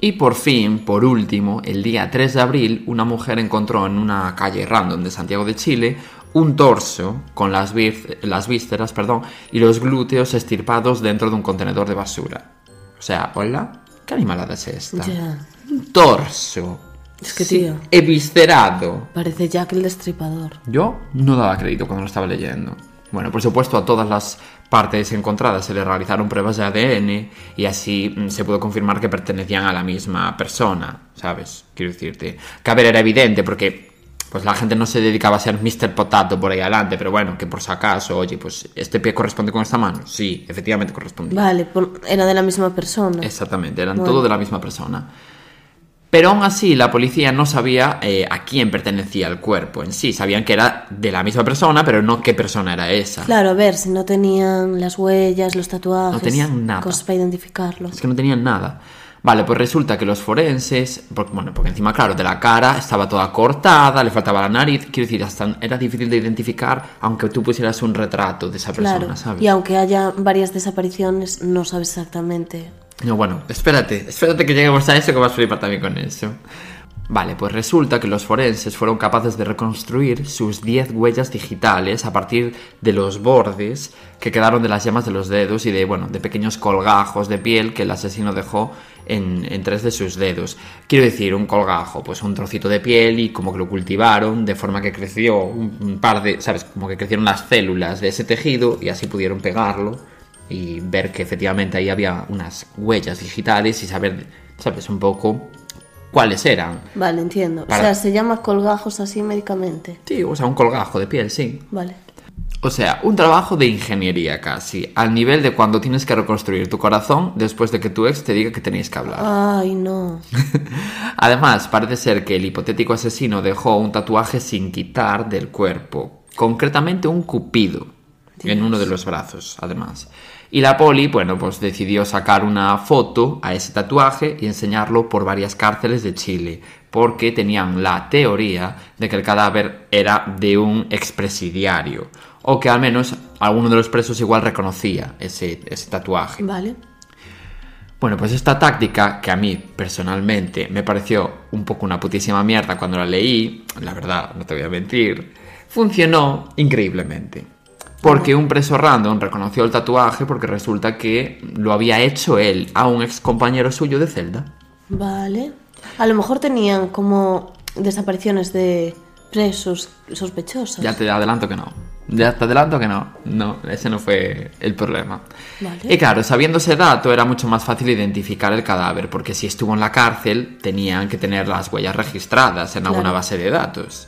Y por fin, por último, el día 3 de abril, una mujer encontró en una calle random de Santiago de Chile un torso con las, las vísceras perdón, y los glúteos estirpados dentro de un contenedor de basura. O sea, hola, ¿qué animalada es esta? Un torso. Es que, tío. Eviscerado. Parece Jack el destripador. Yo no daba crédito cuando lo estaba leyendo. Bueno, por supuesto, a todas las partes encontradas se le realizaron pruebas de ADN y así mm, se pudo confirmar que pertenecían a la misma persona, ¿sabes? Quiero decirte. Ver, era evidente porque pues la gente no se dedicaba a ser Mr. Potato por ahí adelante, pero bueno, que por si acaso, oye, pues este pie corresponde con esta mano. Sí, efectivamente corresponde. Vale, era de la misma persona. Exactamente, eran todo de la misma persona. Pero aún así, la policía no sabía eh, a quién pertenecía el cuerpo en sí. Sabían que era de la misma persona, pero no qué persona era esa. Claro, a ver, si no tenían las huellas, los tatuajes. No tenían nada. Cosas para identificarlo. Es que no tenían nada. Vale, pues resulta que los forenses, porque, bueno, porque encima, claro, de la cara estaba toda cortada, le faltaba la nariz, quiero decir, hasta era difícil de identificar, aunque tú pusieras un retrato de esa persona, ¿sabes? Y aunque haya varias desapariciones, no sabes exactamente. No, bueno, espérate, espérate que lleguemos a eso, que vas a flipar también con eso. Vale, pues resulta que los forenses fueron capaces de reconstruir sus 10 huellas digitales a partir de los bordes que quedaron de las llamas de los dedos y de, bueno, de pequeños colgajos de piel que el asesino dejó en, tres de sus dedos. Quiero decir, un colgajo, pues un trocito de piel y como que lo cultivaron de forma que creció un par de, ¿sabes? Como que crecieron las células de ese tejido y así pudieron pegarlo y ver que efectivamente ahí había unas huellas digitales y saber, ¿sabes? Un poco cuáles eran. Vale, entiendo. O sea, se llama colgajos así médicamente. Sí, o sea, un colgajo de piel, sí. Vale. O sea, un trabajo de ingeniería casi, al nivel de cuando tienes que reconstruir tu corazón después de que tu ex te diga que tenéis que hablar. Ay, no. Además, parece ser que el hipotético asesino dejó un tatuaje sin quitar del cuerpo, concretamente un cupido en uno de los brazos, además. Y la poli, bueno, pues decidió sacar una foto a ese tatuaje y enseñarlo por varias cárceles de Chile, porque tenían la teoría de que el cadáver era de un expresidiario, o que al menos alguno de los presos igual reconocía ese, ese tatuaje. Vale. Bueno, pues esta táctica, que a mí personalmente me pareció un poco una putísima mierda cuando la leí, la verdad, no te voy a mentir, funcionó increíblemente. Porque un preso random reconoció el tatuaje porque resulta que lo había hecho él a un ex compañero suyo de celda. Vale. A lo mejor tenían como desapariciones de presos sospechosos. Ya te adelanto que no. Ya te adelanto que no. No, ese no fue el problema. Vale. Y claro, sabiendo ese dato era mucho más fácil identificar el cadáver, porque si estuvo en la cárcel tenían que tener las huellas registradas en alguna base de datos.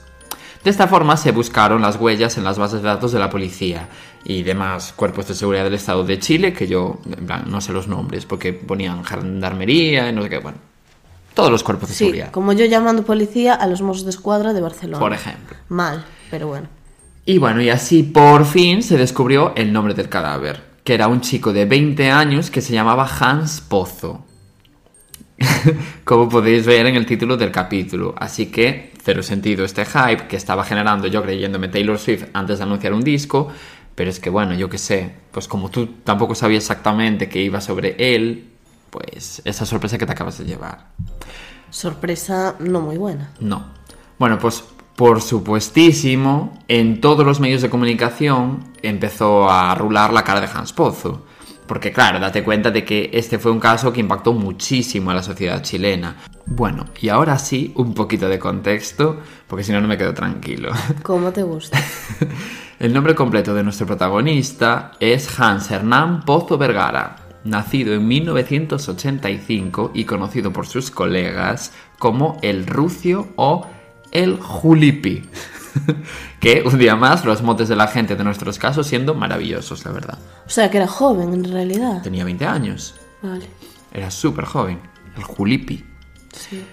De esta forma se buscaron las huellas en las bases de datos de la policía y demás cuerpos de seguridad del Estado de Chile, que yo no sé los nombres, porque ponían gendarmería y no sé qué, bueno, todos los cuerpos de sí, seguridad. Como yo llamando policía a los Mossos de Escuadra de Barcelona. Por ejemplo. Mal, pero bueno. Y bueno, y así por fin se descubrió el nombre del cadáver, que era un chico de 20 años que se llamaba Hans Pozo. como podéis ver en el título del capítulo. Así que, cero sentido este hype que estaba generando yo creyéndome Taylor Swift antes de anunciar un disco, pero es que bueno, yo qué sé, pues como tú tampoco sabías exactamente que iba sobre él, pues esa sorpresa que te acabas de llevar. Sorpresa no muy buena. No. Bueno, pues por supuestísimo, en todos los medios de comunicación empezó a rular la cara de Hans Pozo. Porque claro, date cuenta de que este fue un caso que impactó muchísimo a la sociedad chilena. Bueno, y ahora sí, un poquito de contexto, porque si no, no me quedo tranquilo. ¿Cómo te gusta? El nombre completo de nuestro protagonista es Hans Hernán Pozo Vergara, nacido en 1985 y conocido por sus colegas como el Rucio o el Julipi. que un día más los motes de la gente de nuestros casos siendo maravillosos, la verdad. O sea, que era joven en realidad. Tenía 20 años. Vale. Era súper joven. El Julipi. Sí.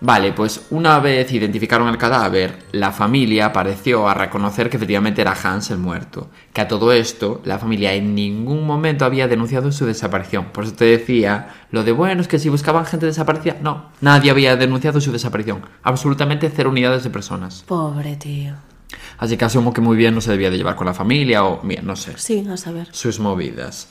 Vale, pues una vez identificaron el cadáver, la familia pareció a reconocer que efectivamente era Hans el muerto. Que a todo esto, la familia en ningún momento había denunciado su desaparición. Por eso te decía, lo de bueno es que si buscaban gente desaparecida, no, nadie había denunciado su desaparición. Absolutamente cero unidades de personas. Pobre tío. Así que asumo que muy bien no se debía de llevar con la familia o, bien, no sé. Sí, a saber. Sus movidas.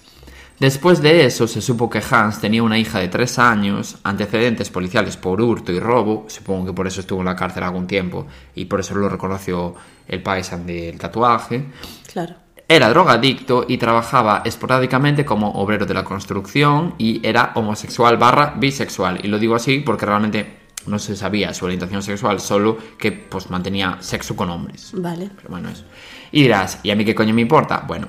Después de eso, se supo que Hans tenía una hija de tres años, antecedentes policiales por hurto y robo, supongo que por eso estuvo en la cárcel algún tiempo y por eso lo reconoció el paisan del tatuaje. Claro. Era drogadicto y trabajaba esporádicamente como obrero de la construcción y era homosexual barra bisexual. Y lo digo así porque realmente no se sabía su orientación sexual, solo que pues mantenía sexo con hombres. Vale. Pero bueno, eso. Y dirás, ¿y a mí qué coño me importa? Bueno,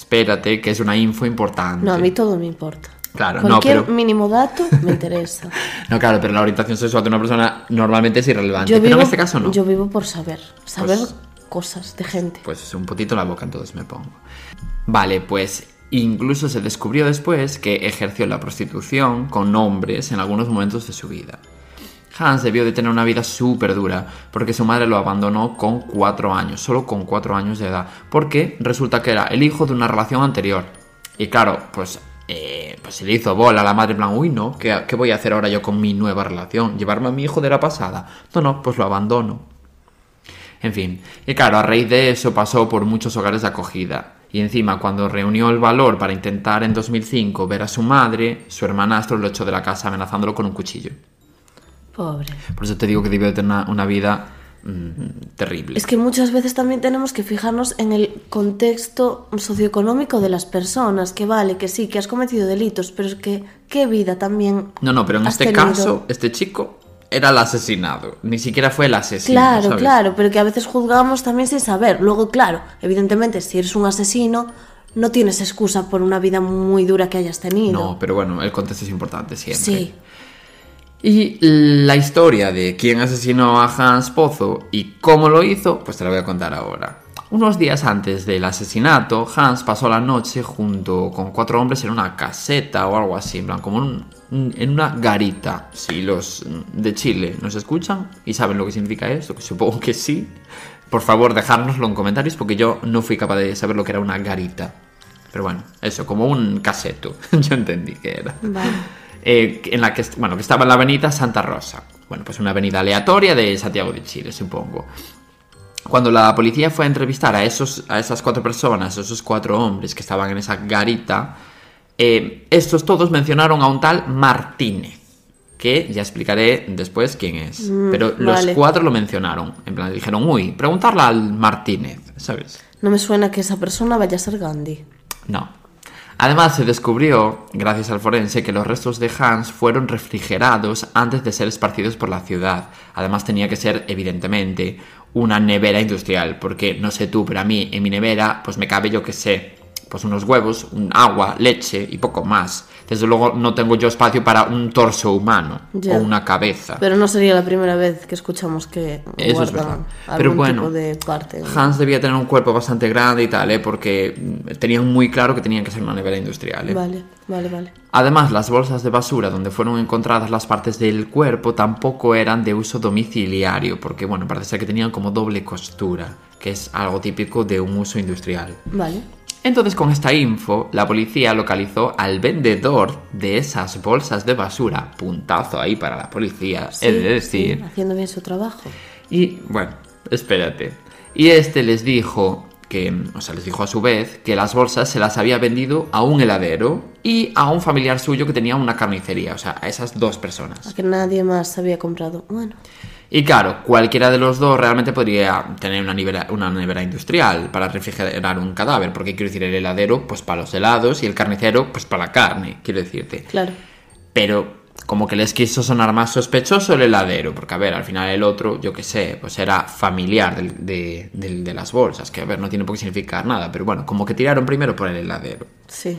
espérate, que es una info importante. No, a mí todo me importa. Claro, Cualquier no, pero... mínimo dato me interesa. no, claro, pero la orientación sexual de una persona normalmente es irrelevante. Yo pero en este caso no. Yo vivo por saber, saber pues, cosas de gente. Pues un poquito la boca entonces me pongo. Vale, pues incluso se descubrió después que ejerció la prostitución con hombres en algunos momentos de su vida. Hans debió de tener una vida súper dura, porque su madre lo abandonó con cuatro años, solo con cuatro años de edad, porque resulta que era el hijo de una relación anterior. Y claro, pues eh, pues se le hizo bola a la madre, en plan, uy, no, ¿qué, ¿qué voy a hacer ahora yo con mi nueva relación? ¿Llevarme a mi hijo de la pasada? No, no, pues lo abandono. En fin, y claro, a raíz de eso pasó por muchos hogares de acogida. Y encima, cuando reunió el valor para intentar en 2005 ver a su madre, su hermanastro lo echó de la casa amenazándolo con un cuchillo. Pobre. Por eso te digo que debió tener una, una vida mm, terrible. Es que muchas veces también tenemos que fijarnos en el contexto socioeconómico de las personas, que vale, que sí, que has cometido delitos, pero es que qué vida también. No, no, pero en este tenido? caso, este chico era el asesinado. Ni siquiera fue el asesino. Claro, ¿sabes? claro, pero que a veces juzgamos también sin saber. Luego, claro, evidentemente, si eres un asesino, no tienes excusa por una vida muy dura que hayas tenido. No, pero bueno, el contexto es importante siempre. Sí, Y la historia de quién asesinó a Hans Pozo y cómo lo hizo, pues te la voy a contar ahora. Unos días antes del asesinato, Hans pasó la noche junto con cuatro hombres en una caseta o algo así, en plan, como en una garita. Si los de Chile nos escuchan y saben lo que significa esto, que supongo que sí, por favor dejárnoslo en comentarios porque yo no fui capaz de saber lo que era una garita. Pero bueno, eso, como un caseto, yo entendí que era vale. Eh, en la que, bueno, que estaba en la avenida Santa Rosa. Bueno, pues una avenida aleatoria de Santiago de Chile, supongo. Cuando la policía fue a entrevistar a, esos, a esas cuatro personas, a esos cuatro hombres que estaban en esa garita, eh, estos todos mencionaron a un tal Martínez, que ya explicaré después quién es. Pero los vale. cuatro lo mencionaron. En plan, dijeron, uy, preguntarle al Martínez, ¿sabes? No me suena que esa persona vaya a ser Gandhi. No. Además, se descubrió, gracias al forense, que los restos de Hans fueron refrigerados antes de ser esparcidos por la ciudad. Además, tenía que ser, evidentemente, una nevera industrial, porque no sé tú, pero a mí en mi nevera, pues me cabe yo que sé, pues unos huevos, un agua, leche y poco más. Desde luego no tengo yo espacio para un torso humano Ya. o una cabeza. Pero no sería la primera vez que escuchamos que Eso es verdad. algún Pero bueno, tipo de parte. Hans debía tener un cuerpo bastante grande y tal, ¿eh? porque mm, tenían muy claro que tenían que ser una nevera industrial. ¿eh? Vale, vale, vale. Además, las bolsas de basura donde fueron encontradas las partes del cuerpo tampoco eran de uso domiciliario, porque bueno, parece ser que tenían como doble costura, que es algo típico de un uso industrial. Vale. Entonces, con esta info, la policía localizó al vendedor de esas bolsas de basura, puntazo ahí para la policía, Sí, de decir. sí, haciendo bien su trabajo. Y bueno, espérate. Y este les dijo que, o sea, les dijo a su vez que las bolsas se las había vendido a un heladero y a un familiar suyo que tenía una carnicería, o sea, a esas dos A personas. que nadie más había comprado. Bueno, Y claro, cualquiera de los dos realmente podría tener una nevera, una nevera industrial para refrigerar un cadáver, porque quiero decir, el heladero, pues para los helados y el carnicero, pues para la carne, quiero decirte. claro. Pero como que les quiso sonar más sospechoso el heladero, porque a ver, al final el otro, yo qué sé, pues era familiar del- de, del- de las bolsas, que a ver, no tiene por qué significar nada, pero bueno, como que tiraron primero por el heladero. Sí.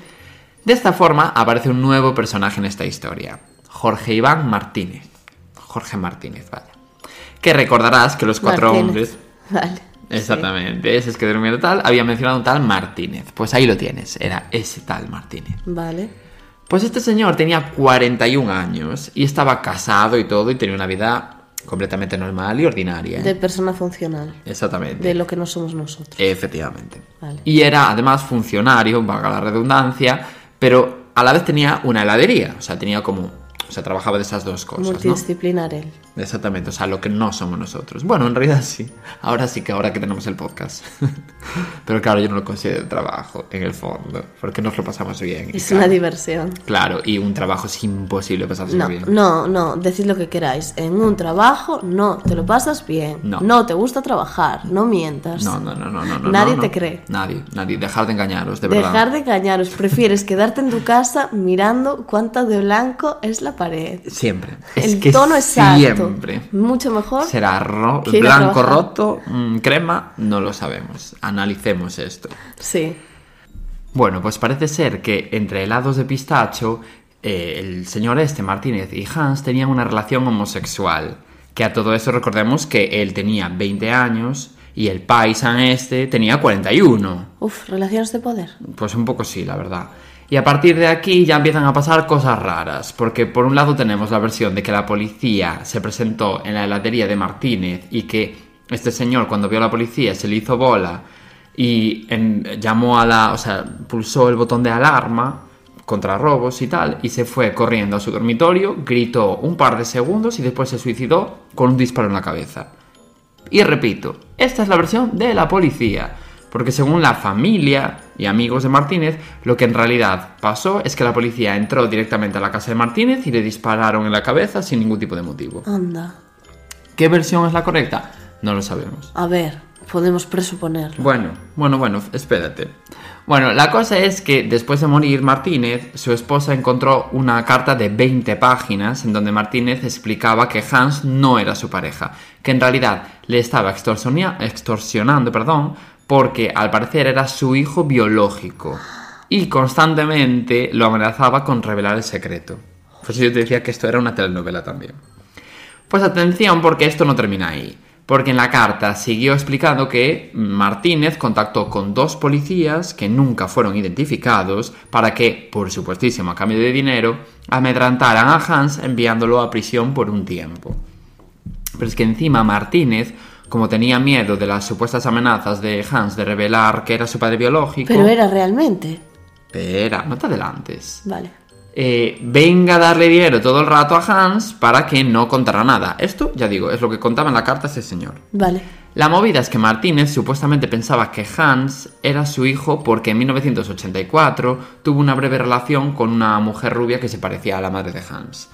De esta forma aparece un nuevo personaje en esta historia, Jorge Iván Martínez. Jorge Martínez, vaya. Que recordarás que los cuatro Martínez. hombres... Vale. Exactamente, ese es que durmiendo tal, había mencionado un tal Martínez. Pues ahí lo tienes, era ese tal Martínez. Vale. Pues este señor tenía 41 años y estaba casado y todo y tenía una vida completamente normal y ordinaria. ¿eh? De persona funcional. Exactamente. De lo que no somos nosotros. Efectivamente. Vale. Y era además funcionario, valga la redundancia, pero a la vez tenía una heladería, o sea, tenía como... O sea, trabajaba de esas dos cosas, ¿no? Multidisciplinar él. Exactamente, o sea, lo que no somos nosotros. Bueno, en realidad sí. Ahora sí que ahora que tenemos el podcast. Pero claro, yo no lo considero trabajo, en el fondo, porque nos lo pasamos bien. Es claro, una diversión. Claro, y un trabajo es imposible pasárselo No, bien. no, no, decid lo que queráis. En un trabajo no te lo pasas bien. No. te gusta trabajar, no mientas. No, no, no, no, no. no, Nadie no, te no. cree. Nadie, nadie. Dejar de engañaros, de verdad. Dejar de engañaros, prefieres quedarte en tu casa mirando cuánta de blanco es la pared. Siempre. El es que tono exacto. siempre. Mucho mejor. Será ro- blanco roto, mm, crema, no lo sabemos. Analicemos esto. Sí. Bueno, pues parece ser que entre helados de pistacho, eh, el señor este, Martínez y Hans tenían una relación homosexual. Que a todo eso recordemos que él tenía 20 años y el paisan este tenía 41. Uf, relaciones de poder. Pues un poco sí, la verdad. Y a partir de aquí ya empiezan a pasar cosas raras, porque por un lado tenemos la versión de que la policía se presentó en la heladería de Martínez y que este señor cuando vio a la policía se le hizo bola y llamó a la, o sea, pulsó el botón de alarma contra robos y tal, y se fue corriendo a su dormitorio, gritó un par de segundos y después se suicidó con un disparo en la cabeza. Y repito, esta es la versión de la policía, porque según la familia y amigos de Martínez, lo que en realidad pasó es que la policía entró directamente a la casa de Martínez y le dispararon en la cabeza sin ningún tipo de motivo. Anda. ¿Qué versión es la correcta? No lo sabemos. A ver, podemos presuponer. Bueno, bueno, bueno, espérate. Bueno, la cosa es que después de morir Martínez, su esposa encontró una carta de 20 páginas en donde Martínez explicaba que Hans no era su pareja, que en realidad le estaba extorsionando, perdón, porque al parecer era su hijo biológico y constantemente lo amenazaba con revelar el secreto. Por eso yo te decía que esto era una telenovela también. Pues atención porque esto no termina ahí porque en la carta siguió explicando que Martínez contactó con dos policías que nunca fueron identificados para que, por supuestísimo a cambio de dinero, amedrantaran a Hans enviándolo a prisión por un tiempo. Pero es que encima Martínez, como tenía miedo de las supuestas amenazas de Hans de revelar que era su padre biológico... Pero era realmente. Espera, no te adelantes. Vale. Eh, venga a darle dinero todo el rato a Hans para que no contara nada. Esto, ya digo, es lo que contaba en la carta ese señor. Vale. La movida es que Martínez supuestamente pensaba que Hans era su hijo porque en 1984 tuvo una breve relación con una mujer rubia que se parecía a la madre de Hans.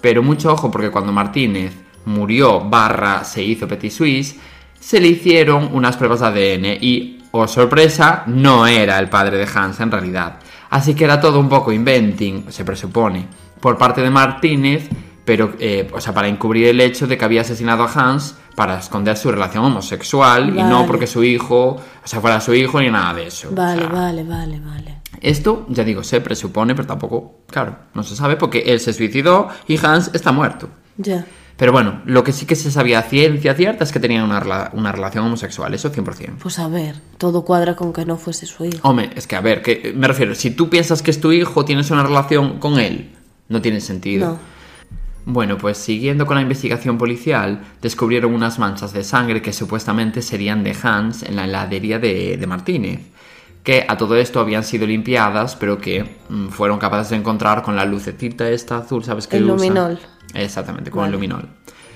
Pero mucho ojo porque cuando Martínez murió barra se hizo Petit Suisse, se le hicieron unas pruebas de ADN y, oh sorpresa, no era el padre de Hans en realidad. Así que era todo un poco inventing, se presupone, por parte de Martínez, pero, eh, o sea, para encubrir el hecho de que había asesinado a Hans para esconder su relación homosexual y no porque su hijo, o sea, fuera su hijo ni nada de eso. Vale, vale, vale, vale. Esto, ya digo, se presupone, pero tampoco, claro, no se sabe porque él se suicidó y Hans está muerto. Ya. Pero bueno, lo que sí que se sabía a ciencia cierta es que tenían una, una, relación homosexual, eso 100%. Pues a ver, todo cuadra con que no fuese su hijo. Hombre, es que a ver, que, me refiero, si tú piensas que es tu hijo, tienes una relación con él, no tiene sentido. No. Bueno, pues siguiendo con la investigación policial, descubrieron unas manchas de sangre que supuestamente serían de Hans en la heladería de, de Martínez, que a todo esto habían sido limpiadas, pero que mm, fueron capaces de encontrar con la lucecita esta azul, ¿sabes qué? El luminol. Exactamente, con el luminol.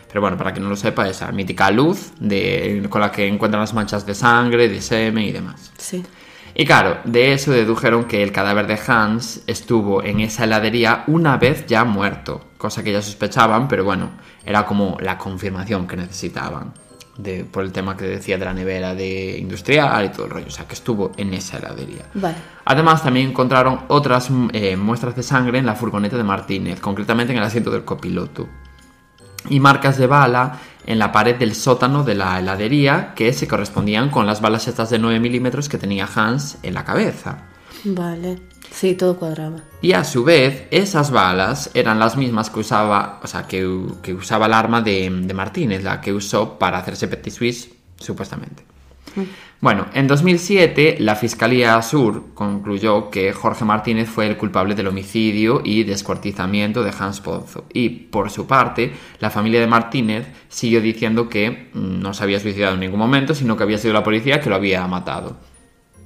Pero bueno, para que no lo sepa, esa mítica luz de, con la que encuentran las manchas de sangre, de semen y demás. Sí. Y claro, de eso dedujeron que el cadáver de Hans estuvo en esa heladería una vez ya muerto, cosa que ya sospechaban, pero bueno, era como la confirmación que necesitaban de, por el tema que decía de la nevera de industrial y todo el rollo, o sea, que estuvo en esa heladería. Vale. Además, también encontraron otras eh, muestras de sangre en la furgoneta de Martínez, concretamente en el asiento del copiloto. Y marcas de bala en la pared del sótano de la heladería que se correspondían con las balas estas de 9 milímetros que tenía Hans en la cabeza. Vale. Sí, todo cuadraba. Y a su vez, esas balas eran las mismas que usaba, o sea, que, usaba el arma de, Martínez, la que usó para hacerse Petit Suisse, supuestamente. Mm. Bueno, en 2007 la Fiscalía Sur concluyó que Jorge Martínez fue el culpable del homicidio y descuartizamiento de Hans Pozo. Y por su parte, la familia de Martínez siguió diciendo que no se había suicidado en ningún momento, sino que había sido la policía que lo había matado.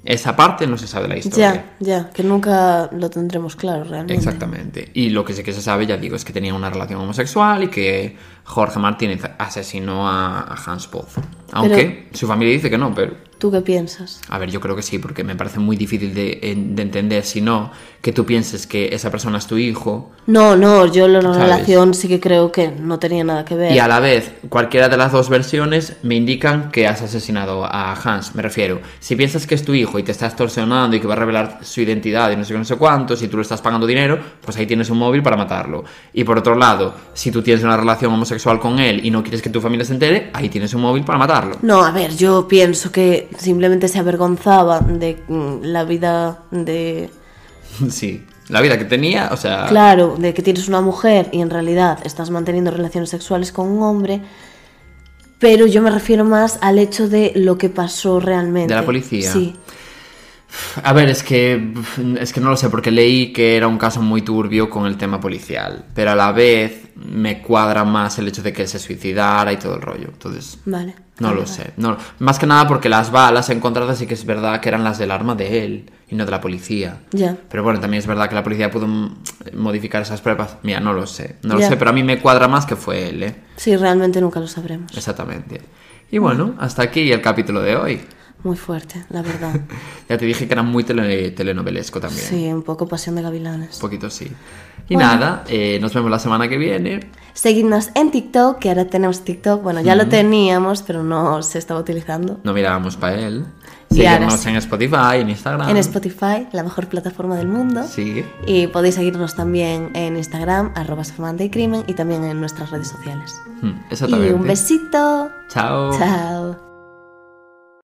Esa parte no se sabe la historia. Ya, ya, que nunca lo tendremos claro realmente. Exactamente. Y lo que sí que se sabe, ya digo, es que tenía una relación homosexual y que Jorge Martínez asesinó a, Hans Pozo. Aunque su familia dice que no, pero... ¿Tú qué piensas? A ver, yo creo que sí, porque me parece muy difícil de, entender, si no, que tú pienses que esa persona es tu hijo. No, no, yo la relación sí que creo que no tenía nada que ver. Y a la vez, cualquiera de las dos versiones me indican que has asesinado a Hans, me refiero. Si piensas que es tu hijo y te está extorsionando y que va a revelar su identidad y no sé qué, no sé cuánto, si tú le estás pagando dinero, pues ahí tienes un móvil para matarlo. Y por otro lado, si tú tienes una relación homosexual con él y no quieres que tu familia se entere, ahí tienes un móvil para matarlo. No, a ver, yo pienso que simplemente se avergonzaba de mm, la vida de... Sí, la vida que tenía, o sea... Claro, de que tienes una mujer y en realidad estás manteniendo relaciones sexuales con un hombre, pero yo me refiero más al hecho de lo que pasó realmente. De la policía. Sí. A ver, es que es que no lo sé porque leí que era un caso muy turbio con el tema policial, pero a la vez me cuadra más el hecho de que se suicidara y todo el rollo. Entonces, vale. No lo sé. No, más que nada porque las balas encontradas sí que es verdad que eran las del arma de él y no de la policía. Ya. Pero bueno, también es verdad que la policía pudo modificar esas pruebas. Mira, no lo sé. No lo sé, pero a mí me cuadra más que fue él, ¿eh? Sí, realmente nunca lo sabremos. Exactamente. Y bueno, hasta aquí el capítulo de hoy. Muy fuerte, la verdad. ya te dije que era muy telenovelesco también. Sí, un poco Pasión de Gavilanes. Un poquito sí. Y nada, eh, nos vemos la semana que viene. Seguidnos en TikTok, que ahora tenemos TikTok. Bueno, ya lo teníamos, pero no se estaba utilizando. No mirábamos para él. Seguirnos en Spotify, en Instagram. En Spotify, la mejor plataforma del mundo. Sí. Y podéis seguirnos también en Instagram, arroba y Crimen, y también en nuestras redes sociales. exactamente. Y un besito. Chao. Chao.